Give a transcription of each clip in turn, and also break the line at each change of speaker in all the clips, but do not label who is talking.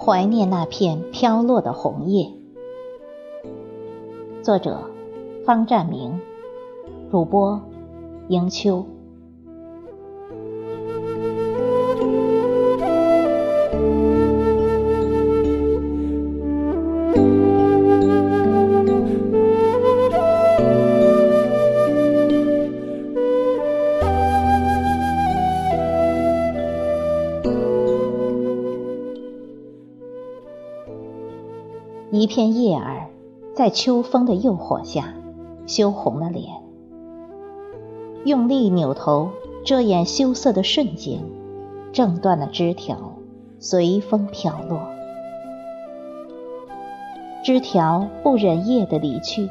怀念那片飘落的红叶。作者：方占明，主播：迎秋。一片叶儿，在秋风的诱惑下，羞红了脸。用力扭头遮掩羞涩的瞬间，挣断了枝条，随风飘落。枝条不忍叶的离去，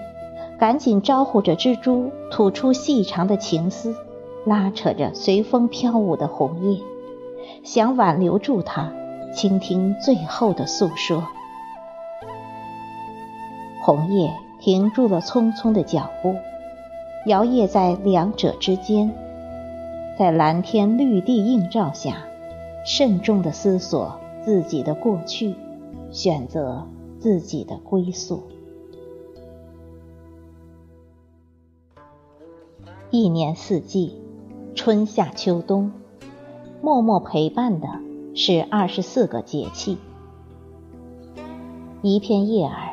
赶紧招呼着蜘蛛吐出细长的情丝，拉扯着随风飘舞的红叶，想挽留住它，倾听最后的诉说。红叶停住了匆匆的脚步，摇曳在两者之间，在蓝天绿地映照下，慎重地思索自己的过去，选择自己的归宿。一年四季，春夏秋冬，默默陪伴的是二十四个节气。一片叶儿。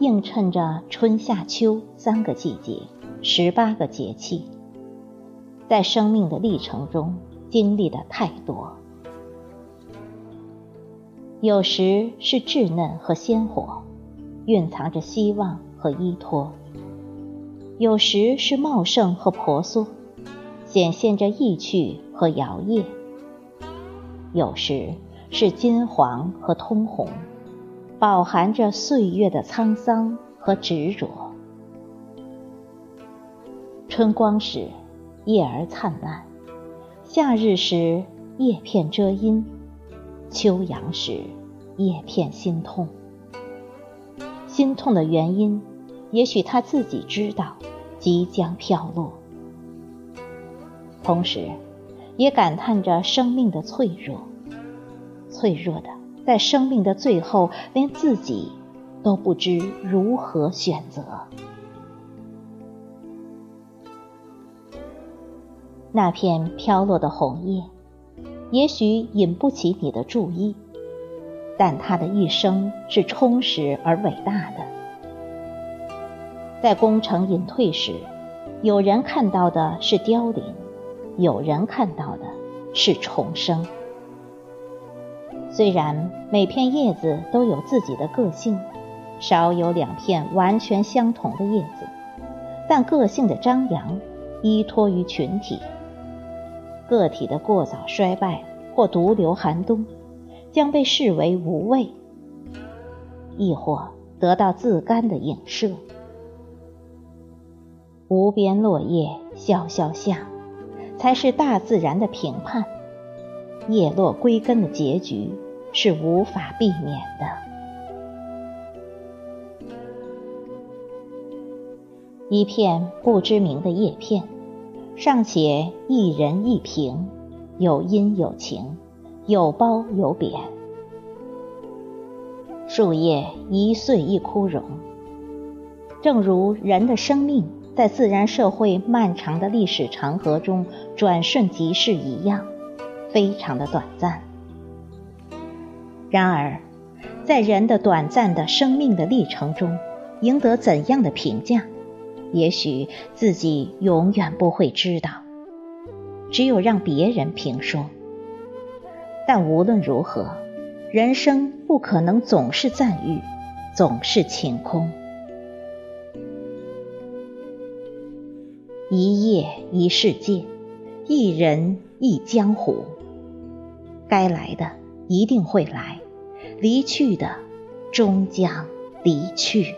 映衬着春夏秋三个季节，十八个节气，在生命的历程中经历的太多。有时是稚嫩和鲜活，蕴藏着希望和依托；有时是茂盛和婆娑，显现着意趣和摇曳；有时是金黄和通红。饱含着岁月的沧桑和执着。春光时，叶儿灿烂；夏日时，叶片遮阴；秋阳时，叶片心痛。心痛的原因，也许他自己知道，即将飘落。同时，也感叹着生命的脆弱，脆弱的。在生命的最后，连自己都不知如何选择。那片飘落的红叶，也许引不起你的注意，但它的一生是充实而伟大的。在功成隐退时，有人看到的是凋零，有人看到的是重生。虽然每片叶子都有自己的个性，少有两片完全相同的叶子，但个性的张扬依托于群体。个体的过早衰败或独留寒冬，将被视为无畏，亦或得到自甘的影射。无边落叶萧萧下，才是大自然的评判。叶落归根的结局是无法避免的。一片不知名的叶片，尚且一人一平，有阴有晴，有褒有贬。树叶一岁一枯荣，正如人的生命在自然社会漫长的历史长河中转瞬即逝一样。非常的短暂。然而，在人的短暂的生命的历程中，赢得怎样的评价，也许自己永远不会知道，只有让别人评说。但无论如何，人生不可能总是赞誉，总是晴空。一叶一世界，一人一江湖。该来的一定会来离去的终将离去。